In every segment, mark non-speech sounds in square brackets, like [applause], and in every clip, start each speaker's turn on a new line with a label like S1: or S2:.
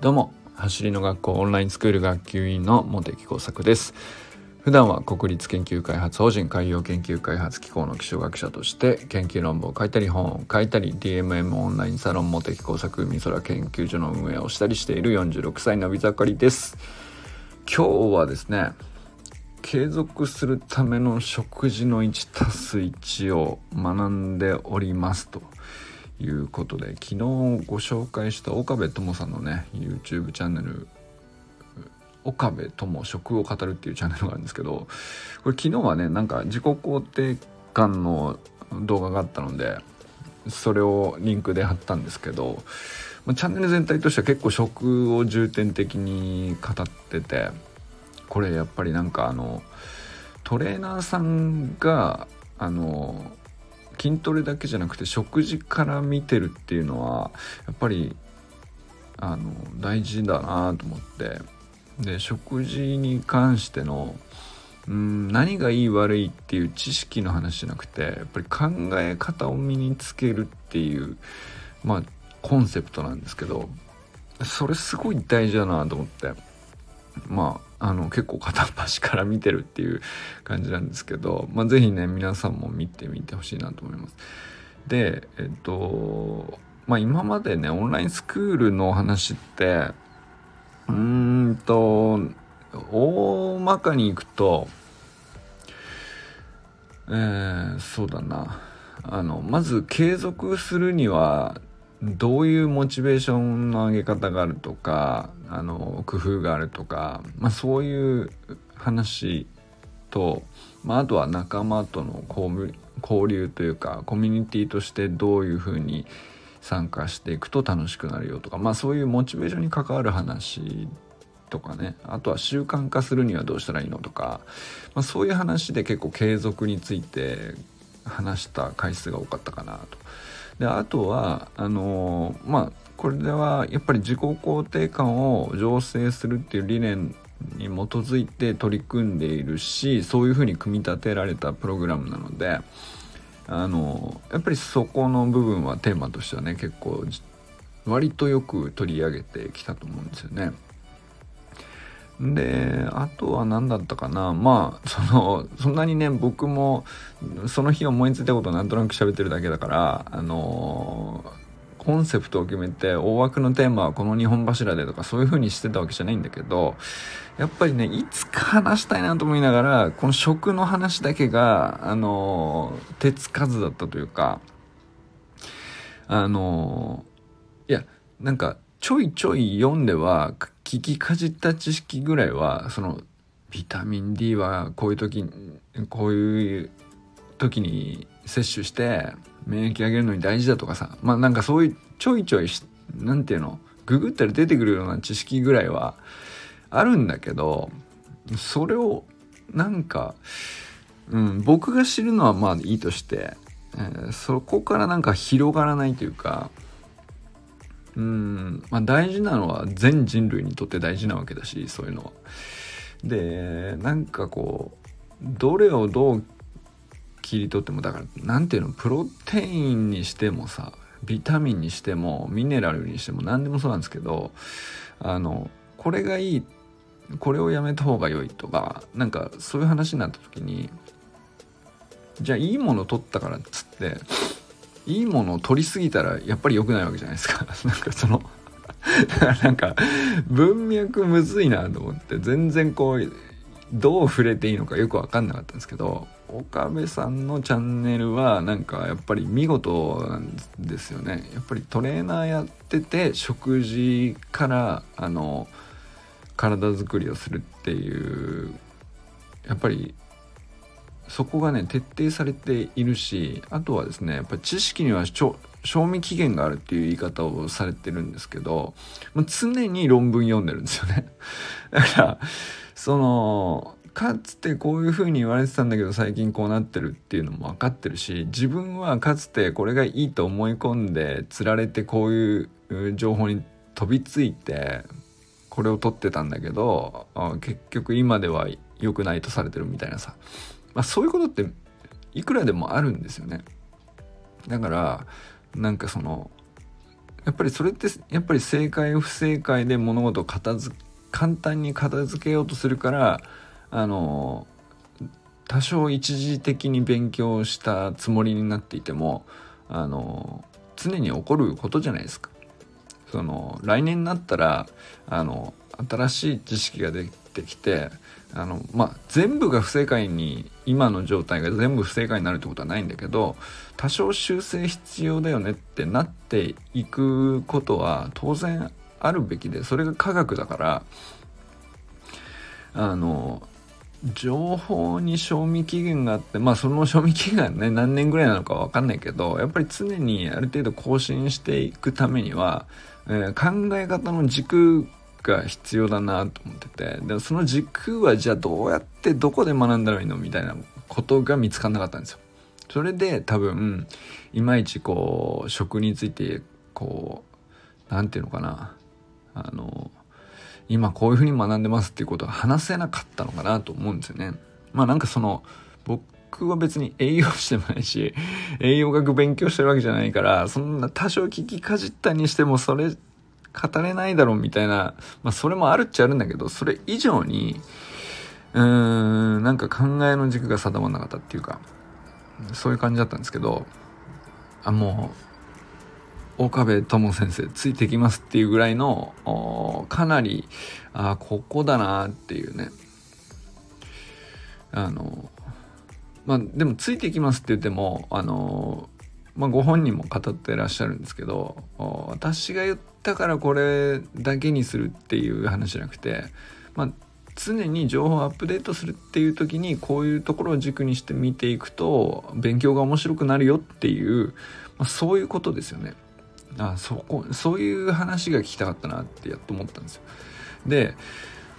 S1: どうも走りの学校オンラインスクール学級委員の茂木耕作です。普段は国立研究開発法人海洋研究開発機構の気象学者として研究論文を書いたり本を書いたり DMM オンラインサロン茂木工作海空研究所の運営をしたりしている46歳のび盛りです。今日はですね継続するための食事の1たす1を学んでおりますと。いうことで昨日ご紹介した岡部友さんのね YouTube チャンネル岡部友食を語るっていうチャンネルがあるんですけどこれ昨日はねなんか自己肯定感の動画があったのでそれをリンクで貼ったんですけどまチャンネル全体としては結構食を重点的に語っててこれやっぱりなんかあのトレーナーさんがあの筋トレだけじゃなくて食事から見てるっていうのはやっぱりあの大事だなと思って。で食事に関してのうん何がいい悪いっていう知識の話じゃなくてやっぱり考え方を身につけるっていうまあコンセプトなんですけどそれすごい大事だなと思って。まああの結構片っ端から見てるっていう感じなんですけど、まあ、是非ね皆さんも見てみてほしいなと思います。でえっとまあ今までねオンラインスクールの話ってうーんと大まかにいくとえー、そうだなあのまず継続するにはどういうモチベーションの上げ方があるとかあの工夫があるとか、まあ、そういう話と、まあ、あとは仲間との交流というかコミュニティとしてどういうふうに参加していくと楽しくなるよとか、まあ、そういうモチベーションに関わる話とかねあとは習慣化するにはどうしたらいいのとか、まあ、そういう話で結構継続について話した回数が多かったかなと。であとはあのー、まあこれではやっぱり自己肯定感を醸成するっていう理念に基づいて取り組んでいるしそういうふうに組み立てられたプログラムなのであのやっぱりそこの部分はテーマとしてはね結構割とよく取り上げてきたと思うんですよね。であとは何だったかな。まあそのそんなにね僕もその日思いついたことをなんとなく喋ってるだけだからあのコンセプトを決めて大枠のテーマはこの2本柱でとかそういう風にしてたわけじゃないんだけどやっぱりねいつか話したいなと思いながらこの食の話だけがあの手つかずだったというかあのいやなんかちょいちょい読んでは聞きかじった知識ぐらいはそのビタミン D はこういう時こういう時に摂取して免疫上げるのに大事だとかさまあなんかそういうちょいちょい何て言うのググったら出てくるような知識ぐらいはあるんだけどそれをなんか、うん、僕が知るのはまあいいとして、えー、そこからなんか広がらないというかうん、まあ、大事なのは全人類にとって大事なわけだしそういうのは。でなんかこうどれをどう切り取ってもだから何ていうのプロテインにしてもさビタミンにしてもミネラルにしても何でもそうなんですけどあのこれがいいこれをやめた方が良いとかなんかそういう話になった時にじゃあいいもの取ったからっつっていいものを取りすぎたらやっぱり良くないわけじゃないですか。[laughs] なんかその [laughs] なんか文脈むずいなと思って全然こうどう触れていいのかよく分かんなかったんですけど岡部さんのチャンネルはなんかやっぱり見事なんですよね。やっぱりトレーナーやってて食事からあの体づくりをするっていうやっぱりそこがね徹底されているしあとはですねやっぱ知識には賞味期限があるっていう言い方をされてるんですけどまあ常に論文読んでるんですよね。[laughs] だからそのかつてこういうふうに言われてたんだけど最近こうなってるっていうのも分かってるし自分はかつてこれがいいと思い込んでつられてこういう情報に飛びついてこれを取ってたんだけど結局今では良くないとされてるみたいなさ。まあ、そういうことっていくらでもあるんですよねだからなんかそのやっぱりそれってやっぱり正解不正解で物事を片付簡単に片付けようとするからあの多少一時的に勉強したつもりになっていてもあの常に起こることじゃないですか。その来年になったらあの新しい知識ができてきてあのまあ全部が不正解に今の状態が全部不正解になるってことはないんだけど多少修正必要だよねってなっていくことは当然あるべきでそれが科学だからあの情報に賞味期限があってまあその賞味期限ね何年ぐらいなのか分かんないけどやっぱり常にある程度更新していくためには、えー、考え方の軸が必要だなと思っててでもその軸はじゃあどうやってどこで学んだらいいのみたいなことが見つかんなかったんですよ。それで多分いまいちこう食についてこう何て言うのかなあの今こういうふうに学んでますっていうことが話せなかったのかなと思うんですよね。まあなんかその僕は別に栄養してもないし栄養学勉強してるわけじゃないからそんな多少聞きかじったにしてもそれ語れないだろうみたいな。まあそれもあるっちゃあるんだけどそれ以上にうーんなんか考えの軸が定まんなかったっていうかそういう感じだったんですけどあもう岡部友先生ついてきますっていうぐらいのかなりあここだなっていうね。あのまあでもついてきますって言ってもあのまあご本人も語ってらっしゃるんですけど私が言ったからこれだけにするっていう話じゃなくてまあ常に情報をアップデートするっていう時にこういうところを軸にして見ていくと勉強が面白くなるよっていう、まあ、そういうことですよね。あそこそういう話が聞きたかったなってやっと思ったんですよ。で、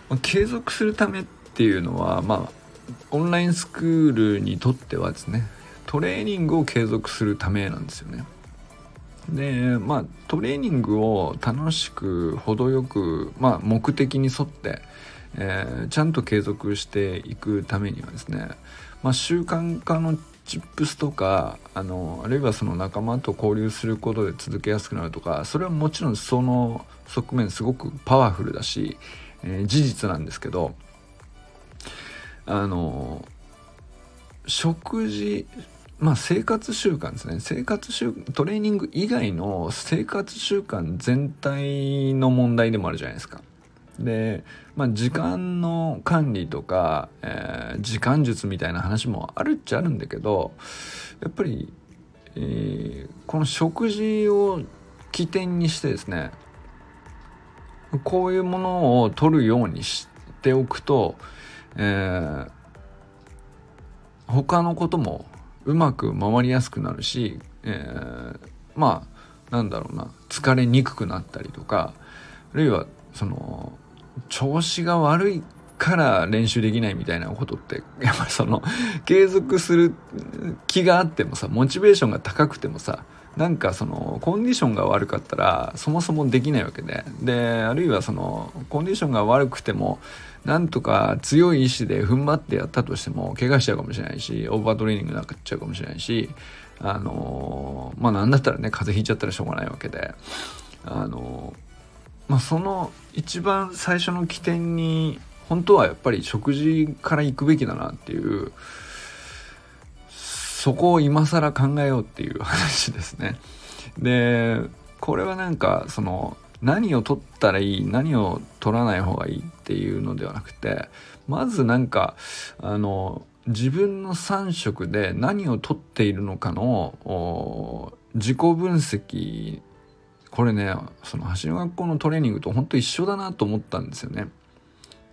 S1: まあ、継続するためっていうのはまあオンラインスクールにとってはですねトレーニングを継続するためなんですよね。でまあトレーニングを楽しく程よく、まあ、目的に沿って、えー、ちゃんと継続していくためにはですね、まあ、習慣化のチップスとかあのあるいはその仲間と交流することで続けやすくなるとかそれはもちろんその側面すごくパワフルだし、えー、事実なんですけどあの食事まあ生活習慣ですね生活習トレーニング以外の生活習慣全体の問題でもあるじゃないですか。で、まあ、時間の管理とか、えー、時間術みたいな話もあるっちゃあるんだけどやっぱり、えー、この食事を起点にしてですねこういうものを取るようにしておくと、えー、他のこともうまく回りやすくなるし、えー、まあなんだろうな。疲れにくくなったりとかあるいはその調子が悪いから練習できないみたいなことって、やっぱりその、継続する気があってもさ、モチベーションが高くてもさ、なんかその、コンディションが悪かったら、そもそもできないわけで。で、あるいはその、コンディションが悪くても、なんとか強い意志で踏ん張ってやったとしても、怪我しちゃうかもしれないし、オーバートレーニングになっちゃうかもしれないし、あのまあなんだったらね、風邪ひいちゃったらしょうがないわけで、あのまあ、その一番最初の起点に本当はやっぱり食事から行くべきだなっていうそこを今更考えようっていう話ですね。でこれはなんかその何を取ったらいい何を取らない方がいいっていうのではなくてまずなんかあの自分の3食で何を取っているのかの自己分析これねその走り学校のトレーニングと本当一緒だなと思ったんですよね。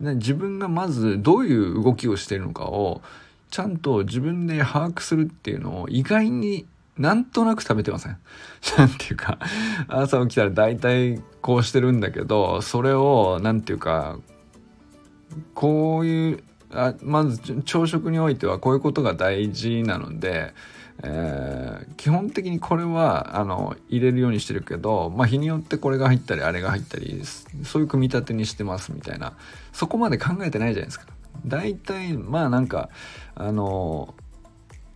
S1: で自分がまずどういう動きをしているのかをちゃんと自分で把握するっていうのを意外になんとなく食べてません？[laughs] なんていうか、朝起きたら大体こうしてるんだけど、それを、なんていうか、こういう、あまず朝食においてはこういうことが大事なので、えー、基本的にこれはあの入れるようにしてるけど、まあ、日によってこれが入ったりあれが入ったりそういう組み立てにしてますみたいなそこまで考えてないじゃないですか。大体まあなんかあの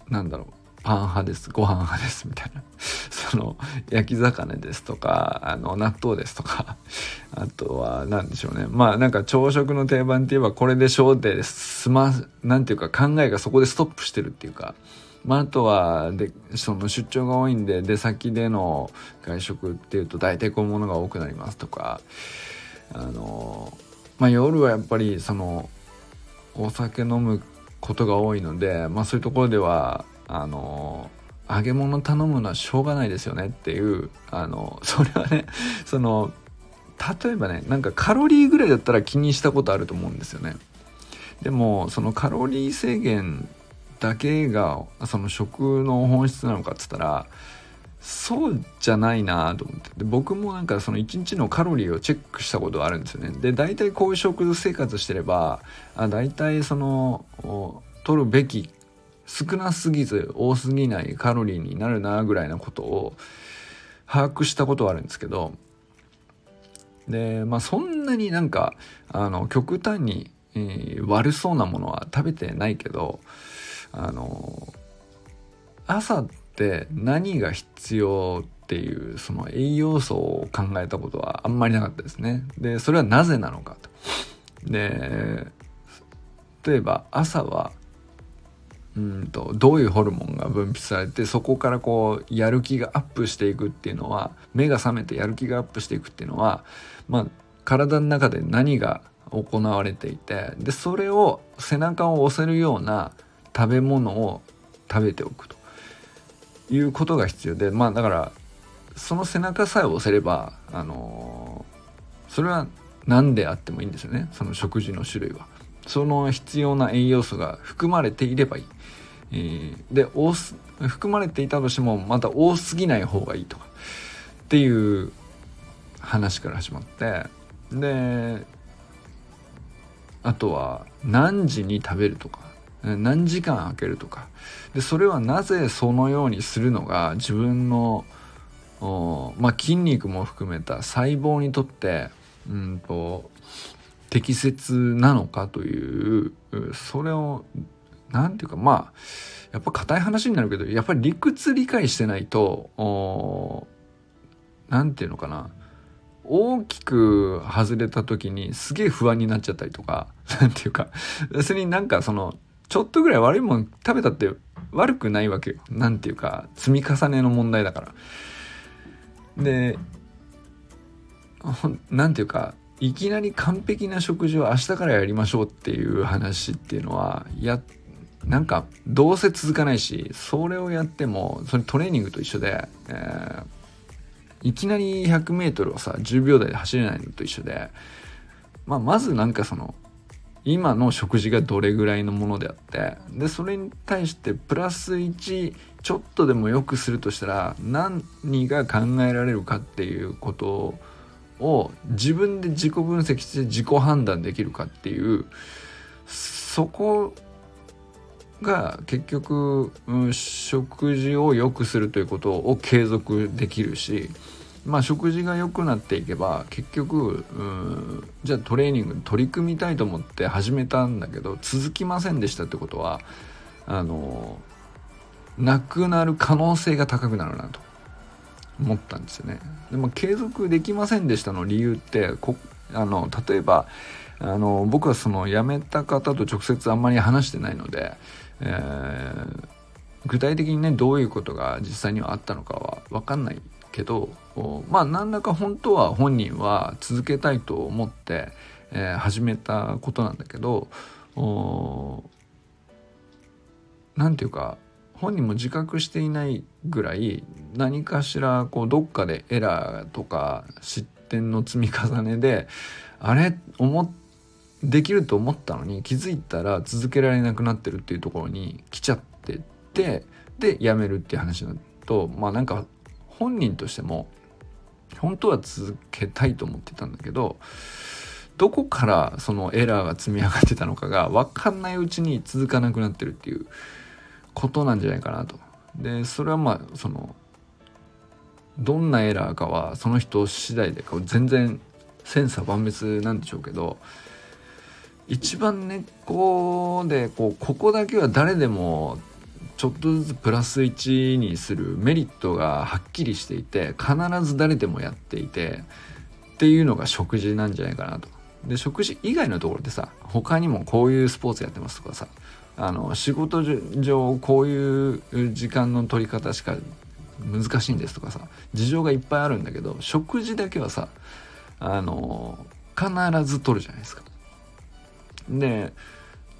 S1: なんだろうパン派ですご飯派ですみたいな。[laughs] その焼き魚ですとかあの納豆ですとか。[laughs] あとは何でしょうね。まあなんか朝食の定番って言えばこれでしょうって済まなんていうか考えがそこでストップしてるっていうか。まあ、あとはでその出張が多いんで出先での外食っていうと大体こういうものが多くなりますとか。あの、まあ、夜はやっぱりそのお酒飲むことが多いので、まあ、そういうところではあの揚げ物頼むのはしょうがないですよねっていうあのそれはねその例えばねなんかカロリーぐらいだったら気にしたことあると思うんですよね。でもそのカロリー制限だけがその食の本質なのかっつったらそうじゃないなと思って。で僕もなんかその1日のカロリーをチェックしたことがあるんですよね。で大体こういう食生活してればあ大体その取るべき少なすぎず多すぎないカロリーになるなぐらいなことを把握したことはあるんですけど。でまあそんなになんかあの極端に、えー、悪そうなものは食べてないけどあの朝って何が必要っていうその栄養素を考えたことはあんまりなかったですね。でそれはなぜなのかと。で例えば朝はうんとどういうホルモンが分泌されてそこからこうやる気がアップしていくっていうのは目が覚めてやる気がアップしていくっていうのはまあ体の中で何が行われていてでそれを背中を押せるような食べ物を食べておくということが必要でまあだからその背中さえ押せればあのー、それは何であってもいいんですよねその食事の種類は。その必要な栄養素が含まれていればいい。えー、で多す含まれていたとしてもまた多すぎない方がいいとかっていう話から始まってであとは何時に食べるとか何時間空けるとか。でそれはなぜそのようにするのが自分のまあ、筋肉も含めた細胞にとってうんと適切なのかというそれを何て言うかまあやっぱ硬い話になるけどやっぱり理屈理解してないと何て言うのかな。大きく外れた時にすげえ不安になっちゃったりとか [laughs] 何て言うか。別になんかそのちょっとぐらい悪いもん食べたって悪くないわけよ。なんていうか、積み重ねの問題だから。で、なんていうか、いきなり完璧な食事を明日からやりましょうっていう話っていうのは、や、なんか、どうせ続かないし、それをやっても、それトレーニングと一緒で、えー、いきなり100メートルをさ、10秒台で走れないのと一緒で、まあ、まずなんかその、今の食事がどれぐらいのものであってでそれに対してプラス1ちょっとでも良くするとしたら何が考えられるかっていうことを自分で自己分析して自己判断できるかっていうそこが結局、うん、食事を良くするということを継続できるしまあ、食事が良くなっていけば結局じゃあトレーニング取り組みたいと思って始めたんだけど続きませんでしたってことはあのなくなる可能性が高くなるなと思ったんですよね。でも継続できませんでしたの理由ってこあの例えばあの僕はその辞めた方と直接あんまり話してないので、えー、具体的にねどういうことが実際にはあったのかは分かんないけどまあ何らか本当は本人は続けたいと思って、えー、始めたことなんだけど何て言うか本人も自覚していないぐらい何かしらこうどっかでエラーとか失点の積み重ねであれ？思できると思ったのに気づいたら続けられなくなってるっていうところに来ちゃってってでやめるっていう話だとまあなんか本人としても本当は続けたいと思ってたんだけどどこからそのエラーが積み上がってたのかが分かんないうちに続かなくなってるっていうことなんじゃないかなと。でそれはまあそのどんなエラーかはその人次第で全然千差万別なんでしょうけど一番根っこでこうここだけは誰でもちょっとずつプラス1にするメリットがはっきりしていて必ず誰でもやっていてっていうのが食事なんじゃないかなと。で食事以外のところでさ他にもこういうスポーツやってますとかさあの仕事上こういう時間の取り方しか難しいんですとかさ事情がいっぱいあるんだけど食事だけはさあの必ず取るじゃないですか。で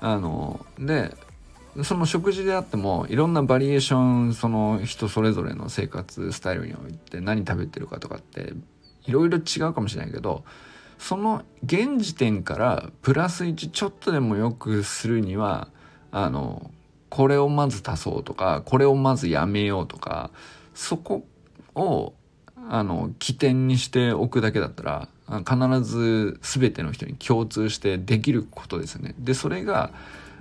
S1: あのでその食事であってもいろんなバリエーションその人それぞれの生活スタイルにおいて何食べてるかとかっていろいろ違うかもしれないけどその現時点からプラス1ちょっとでも良くするにはあのこれをまず足そうとかこれをまずやめようとかそこをあの起点にしておくだけだったら必ず全ての人に共通してできることですよね。でそれが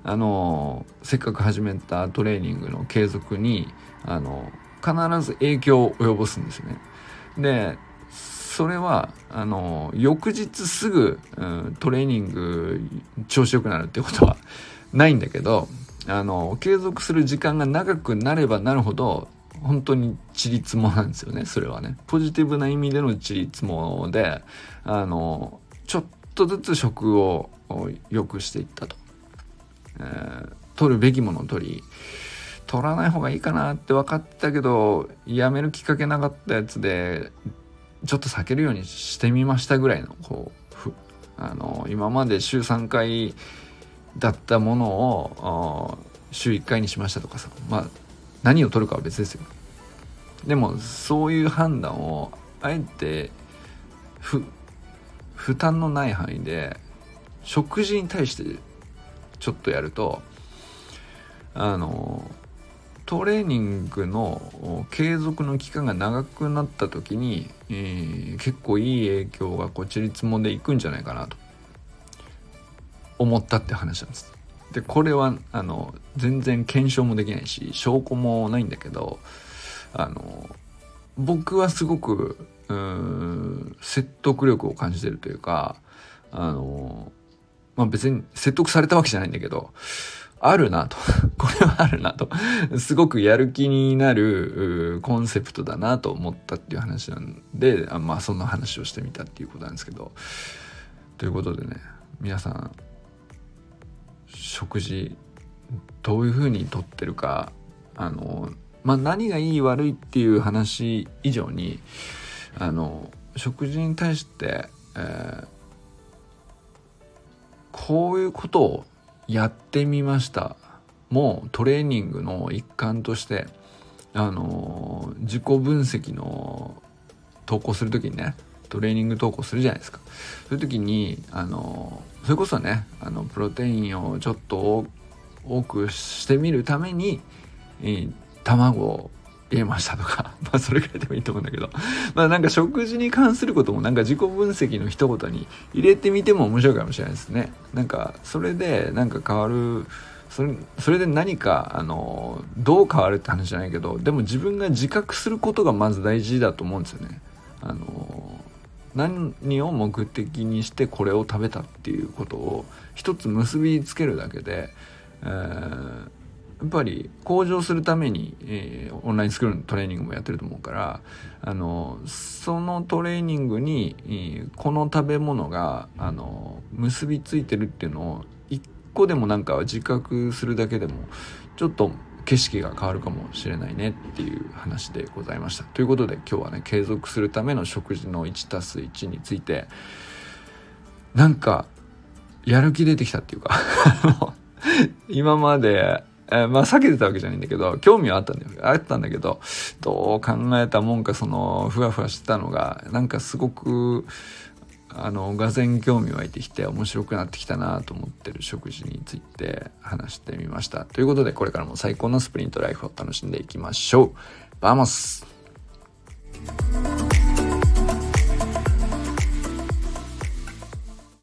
S1: あのせっかく始めたトレーニングの継続にあの必ず影響を及ぼすんですね。でそれはあの翌日すぐ、うん、トレーニング調子よくなるってことは [laughs] ないんだけどあの継続する時間が長くなればなるほど本当にちりつもなんですよねそれはねポジティブな意味でのちりつもであのちょっとずつ食を良くしていったとえ、取るべきものを取り取らない方がいいかなって分かってたけどやめるきっかけなかったやつでちょっと避けるようにしてみましたぐらいのこうあの今まで週3回だったものを週1回にしましたとかさ。まあ何を取るかは別ですよ。でもそういう判断をあえて負担のない範囲で食事に対してちょっとやるとあのトレーニングの継続の期間が長くなった時に、えー、結構いい影響がこうちりつもでいくんじゃないかなと思ったって話なんです。でこれはあの全然検証もできないし証拠もないんだけどあの僕はすごく説得力を感じてるというかあのまあ別に説得されたわけじゃないんだけど、あるなと。[laughs] これはあるなと。すごくやる気になるコンセプトだなと思ったっていう話なんで、あまあそんな話をしてみたっていうことなんですけど。ということでね、皆さん、食事、どういうふうにとってるか、あの、まあ何がいい悪いっていう話以上に、あの、食事に対して、えーこういうことをやってみました。もうトレーニングの一環としてあの自己分析の投稿する時にねトレーニング投稿するじゃないですか。そういう時にあのそれこそねあのプロテインをちょっと多くしてみるために、えー、卵入れましたとか、[laughs] まあそれぐらいでもいいと思うんだけど、まあなんか食事に関することもなんか自己分析の一言に入れてみても面白いかもしれないですね。なんかそれでなんか変わる、それそれで何かあのどう変わるって話じゃないけどでも自分が自覚することがまず大事だと思うんですよね。あの何を目的にしてこれを食べたっていうことを一つ結びつけるだけで、えーやっぱり向上するために、えー、オンラインスクールのトレーニングもやってると思うからあのそのトレーニングに、えー、この食べ物があの結びついてるっていうのを一個でもなんか自覚するだけでもちょっと景色が変わるかもしれないねっていう話でございました。ということで今日はね継続するための食事の 1+1 についてなんかやる気出てきたっていうか [laughs] 今までえー、まあ避けてたわけじゃないんだけど、興味はあったんだよ。あったんだけど、どう考えたもんか、その、ふわふわしてたのが、なんかすごく、あの、がぜ興味湧いてきて面白くなってきたなと思ってる食事について話してみました。ということで、これからも最高のスプリントライフを楽しんでいきましょう。 Vamos